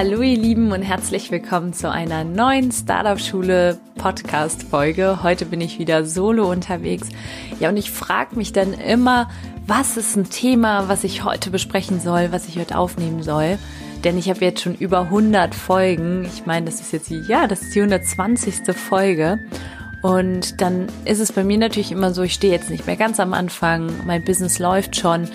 Hallo ihr Lieben und herzlich willkommen zu einer neuen Startup Schule Podcast Folge. Heute bin ich wieder solo unterwegs. Ja, und ich frage mich dann immer, was ist ein Thema, was ich heute besprechen soll, was ich heute aufnehmen soll? Denn ich habe jetzt schon über 100 Folgen. Ich meine, das ist jetzt die, ja, das ist die 120. Folge. Und dann ist es bei mir natürlich immer so, ich stehe jetzt nicht mehr ganz am Anfang, mein Business läuft schon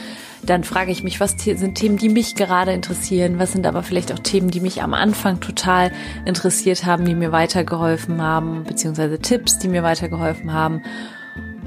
dann frage ich mich, was sind Themen, die mich gerade interessieren, was sind aber vielleicht auch Themen, die mich am Anfang total interessiert haben, die mir weitergeholfen haben, beziehungsweise Tipps, die mir weitergeholfen haben.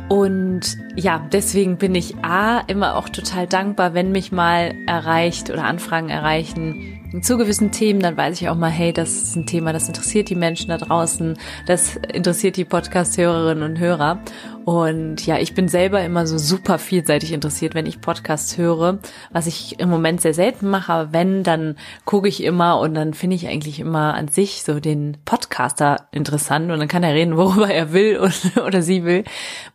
Und ja, deswegen bin ich A immer auch total dankbar, wenn mich mal erreicht oder Anfragen erreichen, zu gewissen Themen, dann weiß ich auch mal, hey, das ist ein Thema, das interessiert die Menschen da draußen, das interessiert die Podcast-Hörerinnen und Hörer. Und ja, ich bin selber immer so super vielseitig interessiert, wenn ich Podcasts höre, was ich im Moment sehr selten mache, aber wenn, dann gucke ich immer und dann finde ich eigentlich immer an sich so den Podcaster interessant und dann kann er reden, worüber er will und, oder sie will.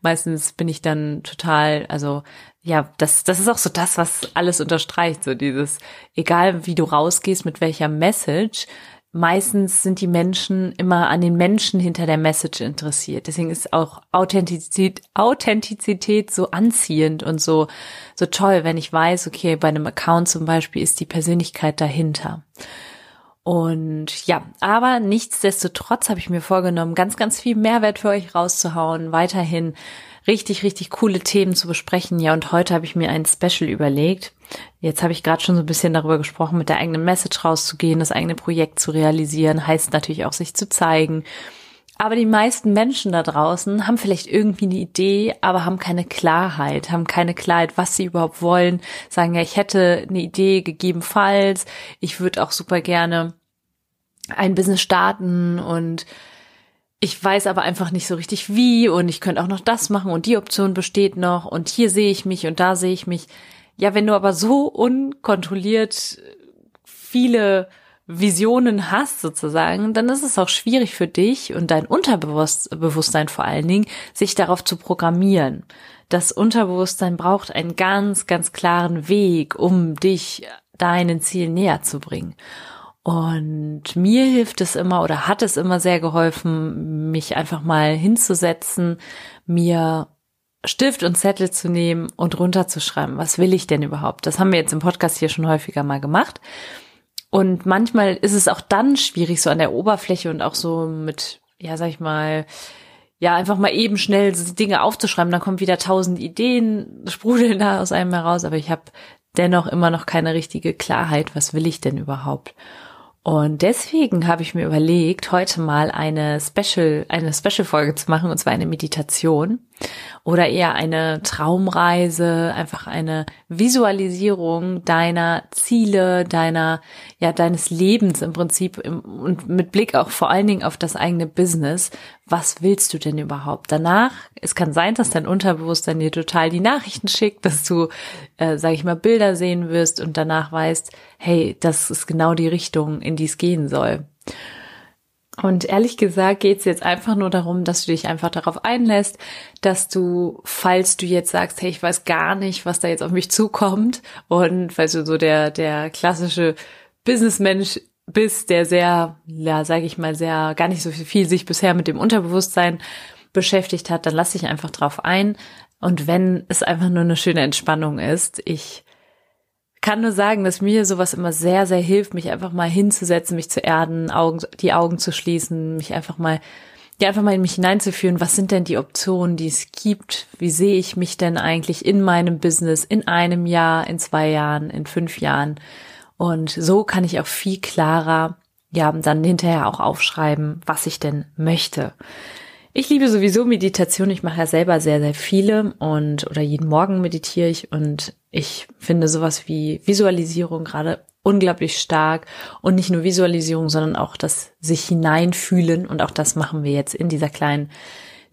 Meistens bin ich dann total, also ja, das, das ist auch so das, was alles unterstreicht, so dieses, egal wie du rausgehst, mit welcher Message, meistens sind die Menschen immer an den Menschen hinter der Message interessiert. Deswegen ist auch Authentizität, Authentizität so anziehend und so, so toll, wenn ich weiß, okay, bei einem Account zum Beispiel ist die Persönlichkeit dahinter. Und ja, aber nichtsdestotrotz habe ich mir vorgenommen, ganz, ganz viel Mehrwert für euch rauszuhauen, weiterhin richtig, richtig coole Themen zu besprechen. Ja, und heute habe ich mir ein Special überlegt. Jetzt habe ich gerade schon so ein bisschen darüber gesprochen, mit der eigenen Message rauszugehen, das eigene Projekt zu realisieren, heißt natürlich auch sich zu zeigen. Aber die meisten Menschen da draußen haben vielleicht irgendwie eine Idee, aber haben keine Klarheit, haben keine Klarheit, was sie überhaupt wollen, sagen ja, ich hätte eine Idee gegebenenfalls, ich würde auch super gerne ein Business starten und ich weiß aber einfach nicht so richtig wie und ich könnte auch noch das machen und die Option besteht noch und hier sehe ich mich und da sehe ich mich. Ja, wenn du aber so unkontrolliert viele Visionen hast sozusagen, dann ist es auch schwierig für dich und dein Unterbewusstsein vor allen Dingen, sich darauf zu programmieren. Das Unterbewusstsein braucht einen ganz, ganz klaren Weg, um dich deinen Zielen näher zu bringen. Und mir hilft es immer oder hat es immer sehr geholfen, mich einfach mal hinzusetzen, mir Stift und Zettel zu nehmen und runterzuschreiben, was will ich denn überhaupt? Das haben wir jetzt im Podcast hier schon häufiger mal gemacht. Und manchmal ist es auch dann schwierig, so an der Oberfläche und auch so mit, ja, sag ich mal, ja, einfach mal eben schnell Dinge aufzuschreiben, dann kommen wieder tausend Ideen, sprudeln da aus einem heraus, aber ich habe dennoch immer noch keine richtige Klarheit, was will ich denn überhaupt? Und deswegen habe ich mir überlegt, heute mal eine Special, eine Special-Folge zu machen, und zwar eine Meditation oder eher eine Traumreise, einfach eine Visualisierung deiner Ziele, deiner, ja, deines Lebens im Prinzip und mit Blick auch vor allen Dingen auf das eigene Business. Was willst du denn überhaupt? Danach, es kann sein, dass dein Unterbewusstsein dir total die Nachrichten schickt, dass du, äh, sage ich mal, Bilder sehen wirst und danach weißt, hey, das ist genau die Richtung, in die es gehen soll. Und ehrlich gesagt geht es jetzt einfach nur darum, dass du dich einfach darauf einlässt, dass du, falls du jetzt sagst, hey, ich weiß gar nicht, was da jetzt auf mich zukommt und falls du so der, der klassische Businessmensch bist, der sehr, ja, sage ich mal, sehr, gar nicht so viel sich bisher mit dem Unterbewusstsein beschäftigt hat, dann lass dich einfach drauf ein. Und wenn es einfach nur eine schöne Entspannung ist, ich kann nur sagen, dass mir sowas immer sehr, sehr hilft, mich einfach mal hinzusetzen, mich zu erden, Augen, die Augen zu schließen, mich einfach mal, ja, einfach mal in mich hineinzuführen. Was sind denn die Optionen, die es gibt? Wie sehe ich mich denn eigentlich in meinem Business in einem Jahr, in zwei Jahren, in fünf Jahren? Und so kann ich auch viel klarer, ja, dann hinterher auch aufschreiben, was ich denn möchte. Ich liebe sowieso Meditation. Ich mache ja selber sehr, sehr viele und oder jeden Morgen meditiere ich und ich finde sowas wie Visualisierung gerade unglaublich stark und nicht nur Visualisierung, sondern auch das sich hineinfühlen und auch das machen wir jetzt in dieser kleinen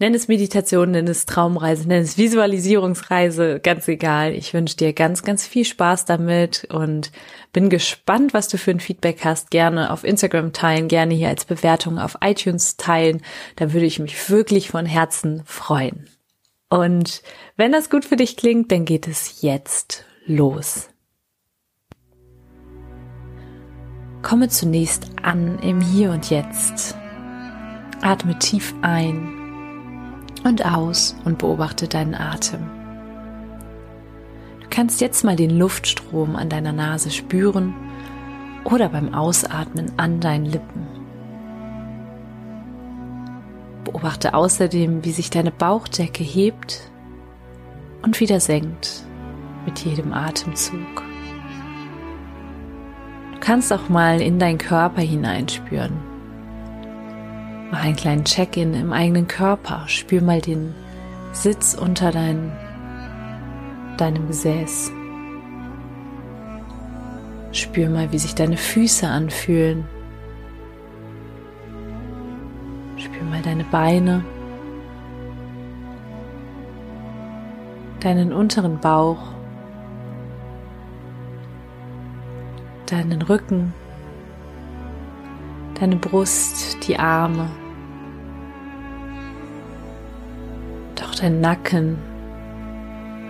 Nenn es Meditation, nenn es Traumreise, nenn es Visualisierungsreise, ganz egal. Ich wünsche dir ganz, ganz viel Spaß damit und bin gespannt, was du für ein Feedback hast. Gerne auf Instagram teilen, gerne hier als Bewertung auf iTunes teilen. Da würde ich mich wirklich von Herzen freuen. Und wenn das gut für dich klingt, dann geht es jetzt los. Komme zunächst an im Hier und Jetzt. Atme tief ein und aus und beobachte deinen Atem. Du kannst jetzt mal den Luftstrom an deiner Nase spüren oder beim Ausatmen an deinen Lippen. Beobachte außerdem, wie sich deine Bauchdecke hebt und wieder senkt mit jedem Atemzug. Du kannst auch mal in deinen Körper hineinspüren Mach einen kleinen Check-in im eigenen Körper. Spür mal den Sitz unter dein, deinem Gesäß. Spür mal, wie sich deine Füße anfühlen. Beine, deinen unteren Bauch, deinen Rücken deine Brust, die Arme, doch dein Nacken,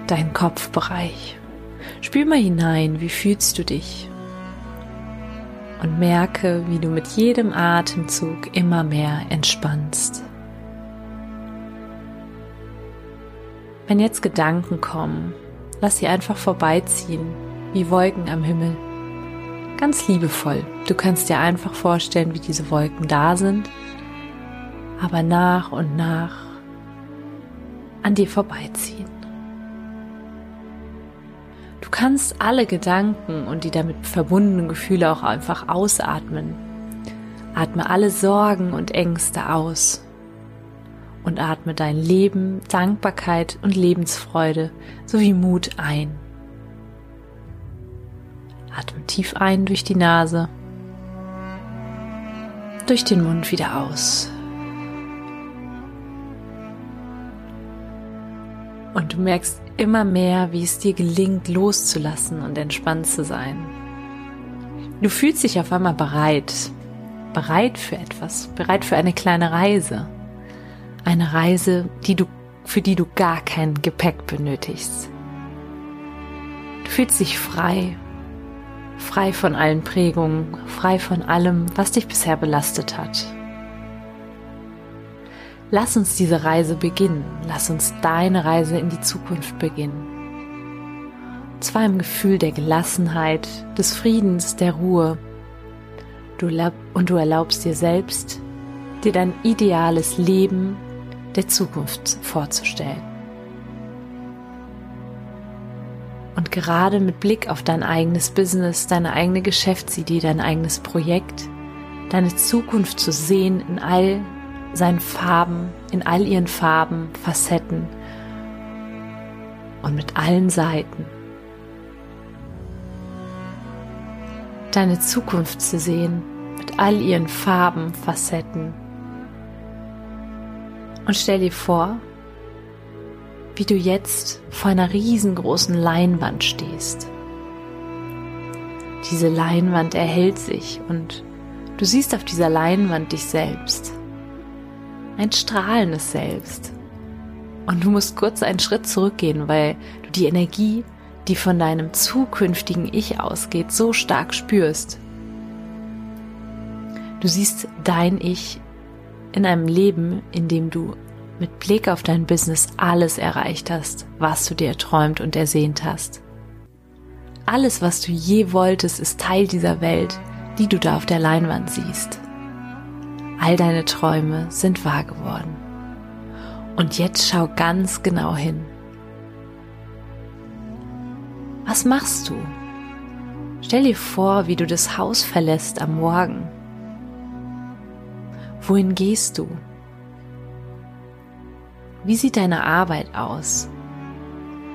dein Kopfbereich. Spür mal hinein, wie fühlst du dich? Und merke, wie du mit jedem Atemzug immer mehr entspannst. Wenn jetzt Gedanken kommen, lass sie einfach vorbeiziehen, wie Wolken am Himmel ganz liebevoll. Du kannst dir einfach vorstellen, wie diese Wolken da sind, aber nach und nach an dir vorbeiziehen. Du kannst alle Gedanken und die damit verbundenen Gefühle auch einfach ausatmen. Atme alle Sorgen und Ängste aus und atme dein Leben, Dankbarkeit und Lebensfreude sowie Mut ein. Atme tief ein durch die Nase, durch den Mund wieder aus. Und du merkst immer mehr, wie es dir gelingt, loszulassen und entspannt zu sein. Du fühlst dich auf einmal bereit, bereit für etwas, bereit für eine kleine Reise. Eine Reise, die du, für die du gar kein Gepäck benötigst. Du fühlst dich frei frei von allen Prägungen, frei von allem, was dich bisher belastet hat. Lass uns diese Reise beginnen, lass uns deine Reise in die Zukunft beginnen. Und zwar im Gefühl der Gelassenheit, des Friedens, der Ruhe. Du und du erlaubst dir selbst, dir dein ideales Leben der Zukunft vorzustellen. Und gerade mit Blick auf dein eigenes Business, deine eigene Geschäftsidee, dein eigenes Projekt, deine Zukunft zu sehen in all seinen Farben, in all ihren Farben, Facetten und mit allen Seiten. Deine Zukunft zu sehen mit all ihren Farben, Facetten. Und stell dir vor, wie du jetzt vor einer riesengroßen Leinwand stehst. Diese Leinwand erhält sich und du siehst auf dieser Leinwand dich selbst. Ein strahlendes Selbst. Und du musst kurz einen Schritt zurückgehen, weil du die Energie, die von deinem zukünftigen Ich ausgeht, so stark spürst. Du siehst dein Ich in einem Leben, in dem du mit Blick auf dein Business alles erreicht hast, was du dir erträumt und ersehnt hast. Alles, was du je wolltest, ist Teil dieser Welt, die du da auf der Leinwand siehst. All deine Träume sind wahr geworden. Und jetzt schau ganz genau hin. Was machst du? Stell dir vor, wie du das Haus verlässt am Morgen. Wohin gehst du? Wie sieht deine Arbeit aus?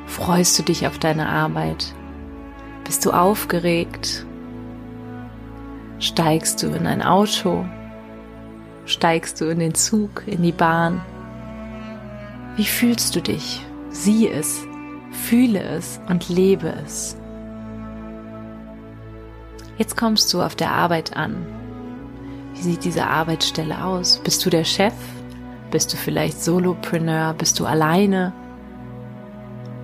Freust du dich auf deine Arbeit? Bist du aufgeregt? Steigst du in ein Auto? Steigst du in den Zug, in die Bahn? Wie fühlst du dich? Sieh es, fühle es und lebe es. Jetzt kommst du auf der Arbeit an. Wie sieht diese Arbeitsstelle aus? Bist du der Chef? Bist du vielleicht Solopreneur? Bist du alleine?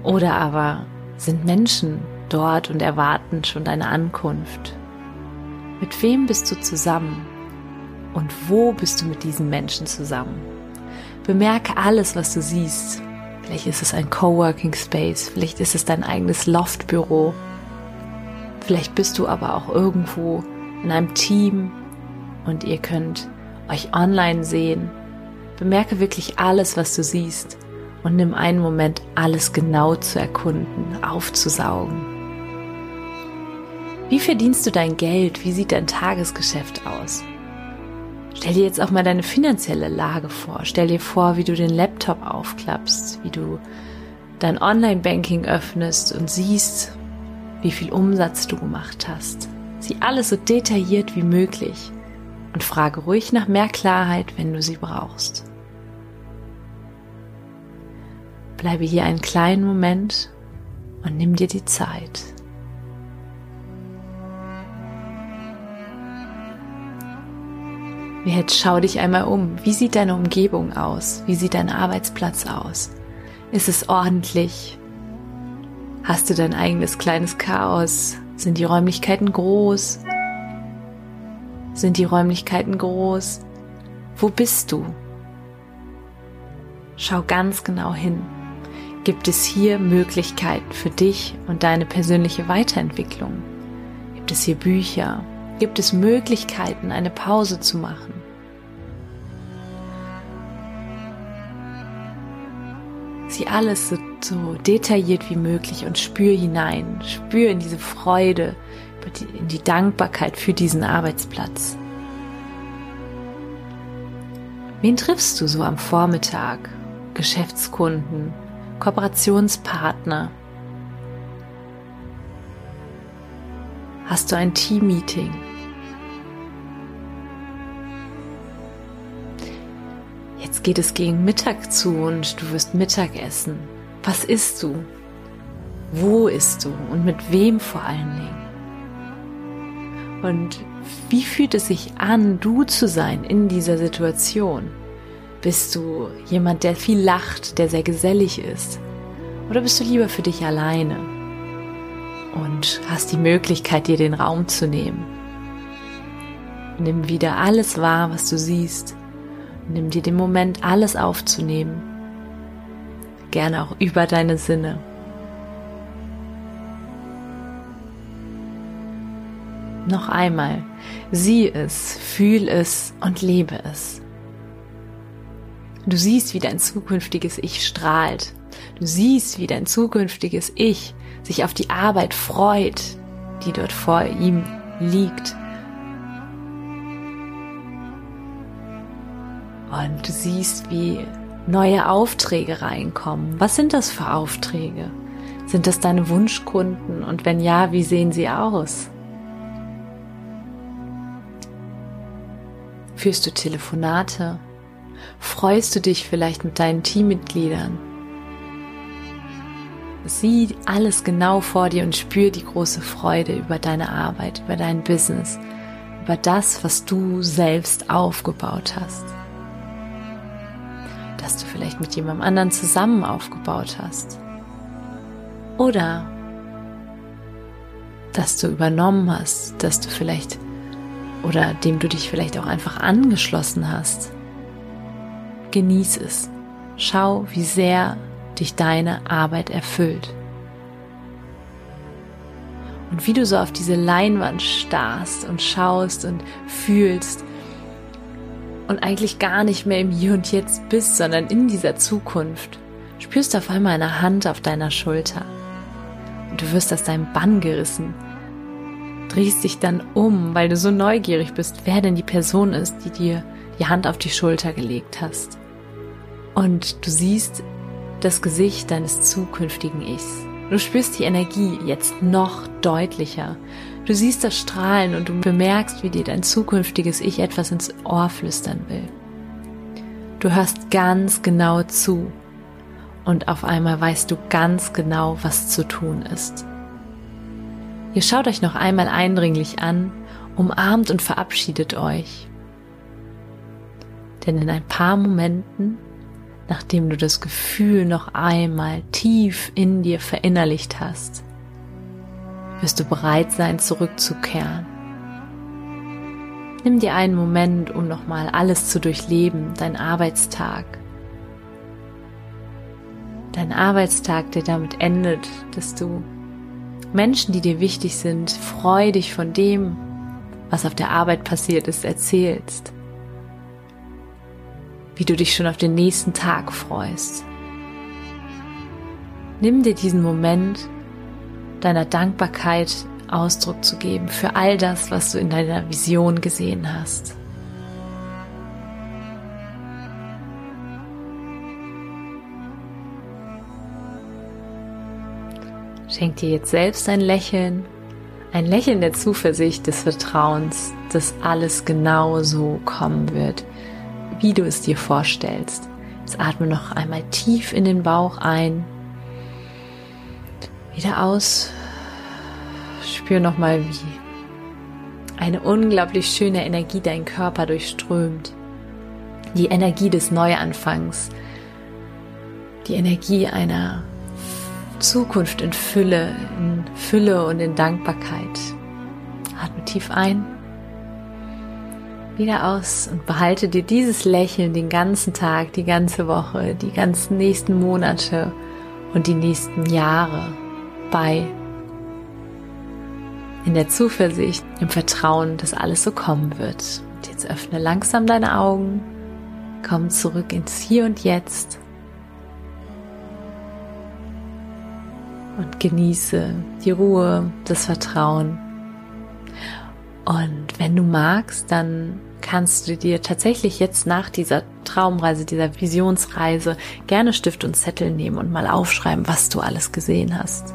Oder aber sind Menschen dort und erwarten schon deine Ankunft? Mit wem bist du zusammen? Und wo bist du mit diesen Menschen zusammen? Bemerke alles, was du siehst. Vielleicht ist es ein Coworking Space, vielleicht ist es dein eigenes Loftbüro. Vielleicht bist du aber auch irgendwo in einem Team und ihr könnt euch online sehen. Bemerke wirklich alles, was du siehst und nimm einen Moment, alles genau zu erkunden, aufzusaugen. Wie verdienst du dein Geld? Wie sieht dein Tagesgeschäft aus? Stell dir jetzt auch mal deine finanzielle Lage vor. Stell dir vor, wie du den Laptop aufklappst, wie du dein Online-Banking öffnest und siehst, wie viel Umsatz du gemacht hast. Sieh alles so detailliert wie möglich und frage ruhig nach mehr Klarheit, wenn du sie brauchst. Bleibe hier einen kleinen Moment und nimm dir die Zeit. Jetzt schau dich einmal um. Wie sieht deine Umgebung aus? Wie sieht dein Arbeitsplatz aus? Ist es ordentlich? Hast du dein eigenes kleines Chaos? Sind die Räumlichkeiten groß? Sind die Räumlichkeiten groß? Wo bist du? Schau ganz genau hin. Gibt es hier Möglichkeiten für dich und deine persönliche Weiterentwicklung? Gibt es hier Bücher? Gibt es Möglichkeiten, eine Pause zu machen? Sieh alles so, so detailliert wie möglich und spür hinein. Spür in diese Freude, in die Dankbarkeit für diesen Arbeitsplatz. Wen triffst du so am Vormittag? Geschäftskunden, Kooperationspartner? Hast du ein Teammeeting? Jetzt geht es gegen Mittag zu und du wirst Mittag essen. Was isst du? Wo isst du und mit wem vor allen Dingen? Und wie fühlt es sich an, du zu sein in dieser Situation? Bist du jemand, der viel lacht, der sehr gesellig ist? Oder bist du lieber für dich alleine und hast die Möglichkeit, dir den Raum zu nehmen? Nimm wieder alles wahr, was du siehst. Nimm dir den Moment, alles aufzunehmen. Gerne auch über deine Sinne. Noch einmal, sieh es, fühl es und lebe es. Du siehst, wie dein zukünftiges Ich strahlt. Du siehst, wie dein zukünftiges Ich sich auf die Arbeit freut, die dort vor ihm liegt. Und du siehst, wie neue Aufträge reinkommen. Was sind das für Aufträge? Sind das deine Wunschkunden? Und wenn ja, wie sehen sie aus? Führst du Telefonate? Freust du dich vielleicht mit deinen Teammitgliedern? Sieh alles genau vor dir und spür die große Freude über deine Arbeit, über dein Business, über das, was du selbst aufgebaut hast. Dass du vielleicht mit jemandem anderen zusammen aufgebaut hast. Oder dass du übernommen hast, dass du vielleicht oder dem du dich vielleicht auch einfach angeschlossen hast. Genieß es. Schau, wie sehr dich deine Arbeit erfüllt. Und wie du so auf diese Leinwand starrst und schaust und fühlst und eigentlich gar nicht mehr im Hier und Jetzt bist, sondern in dieser Zukunft, spürst du auf einmal eine Hand auf deiner Schulter. Und du wirst aus deinem Bann gerissen drehst dich dann um, weil du so neugierig bist, wer denn die Person ist, die dir die Hand auf die Schulter gelegt hast. Und du siehst das Gesicht deines zukünftigen Ichs. Du spürst die Energie jetzt noch deutlicher. Du siehst das Strahlen und du bemerkst, wie dir dein zukünftiges Ich etwas ins Ohr flüstern will. Du hörst ganz genau zu und auf einmal weißt du ganz genau, was zu tun ist. Ihr schaut euch noch einmal eindringlich an, umarmt und verabschiedet euch. Denn in ein paar Momenten, nachdem du das Gefühl noch einmal tief in dir verinnerlicht hast, wirst du bereit sein, zurückzukehren. Nimm dir einen Moment, um nochmal alles zu durchleben, dein Arbeitstag. Dein Arbeitstag, der damit endet, dass du Menschen, die dir wichtig sind, freudig von dem, was auf der Arbeit passiert ist, erzählst. Wie du dich schon auf den nächsten Tag freust. Nimm dir diesen Moment deiner Dankbarkeit Ausdruck zu geben für all das, was du in deiner Vision gesehen hast. Schenk dir jetzt selbst ein Lächeln, ein Lächeln der Zuversicht, des Vertrauens, dass alles genau so kommen wird, wie du es dir vorstellst. Jetzt atme noch einmal tief in den Bauch ein, wieder aus. Spür nochmal, wie eine unglaublich schöne Energie deinen Körper durchströmt. Die Energie des Neuanfangs. Die Energie einer Zukunft in Fülle, in Fülle und in Dankbarkeit. Atme tief ein, wieder aus und behalte dir dieses Lächeln den ganzen Tag, die ganze Woche, die ganzen nächsten Monate und die nächsten Jahre bei. In der Zuversicht, im Vertrauen, dass alles so kommen wird. Und jetzt öffne langsam deine Augen, komm zurück ins Hier und Jetzt und genieße die Ruhe, das Vertrauen. Und wenn du magst, dann kannst du dir tatsächlich jetzt nach dieser Traumreise, dieser Visionsreise gerne Stift und Zettel nehmen und mal aufschreiben, was du alles gesehen hast.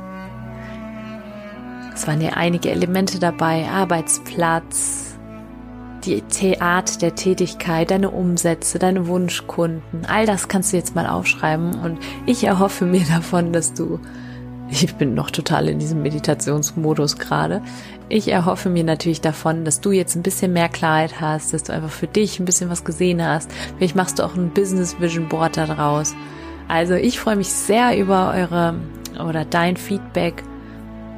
Es waren ja einige Elemente dabei, Arbeitsplatz, die Art der Tätigkeit, deine Umsätze, deine Wunschkunden, all das kannst du jetzt mal aufschreiben und ich erhoffe mir davon, dass du ich bin noch total in diesem Meditationsmodus gerade. Ich erhoffe mir natürlich davon, dass du jetzt ein bisschen mehr Klarheit hast, dass du einfach für dich ein bisschen was gesehen hast. Vielleicht machst du auch ein Business Vision Board daraus. Also ich freue mich sehr über eure oder dein Feedback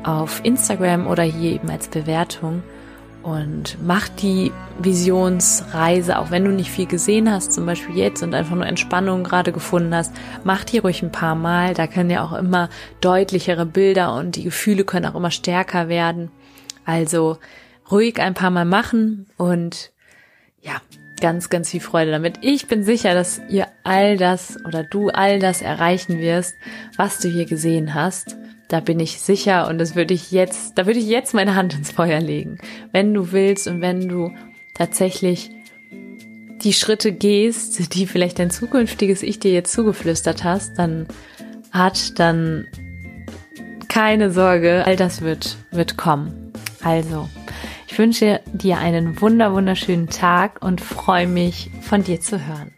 auf Instagram oder hier eben als Bewertung und mach die Visionsreise, auch wenn du nicht viel gesehen hast, zum Beispiel jetzt und einfach nur Entspannung gerade gefunden hast, mach die ruhig ein paar Mal. Da können ja auch immer deutlichere Bilder und die Gefühle können auch immer stärker werden. Also ruhig ein paar Mal machen und ja, ganz, ganz viel Freude damit. Ich bin sicher, dass ihr all das oder du all das erreichen wirst, was du hier gesehen hast. Da bin ich sicher und das würde ich jetzt, da würde ich jetzt meine Hand ins Feuer legen. Wenn du willst und wenn du tatsächlich die Schritte gehst, die vielleicht dein zukünftiges Ich dir jetzt zugeflüstert hast, dann hat dann keine Sorge, all das wird, wird kommen. Also, ich wünsche dir einen wunder, wunderschönen Tag und freue mich, von dir zu hören.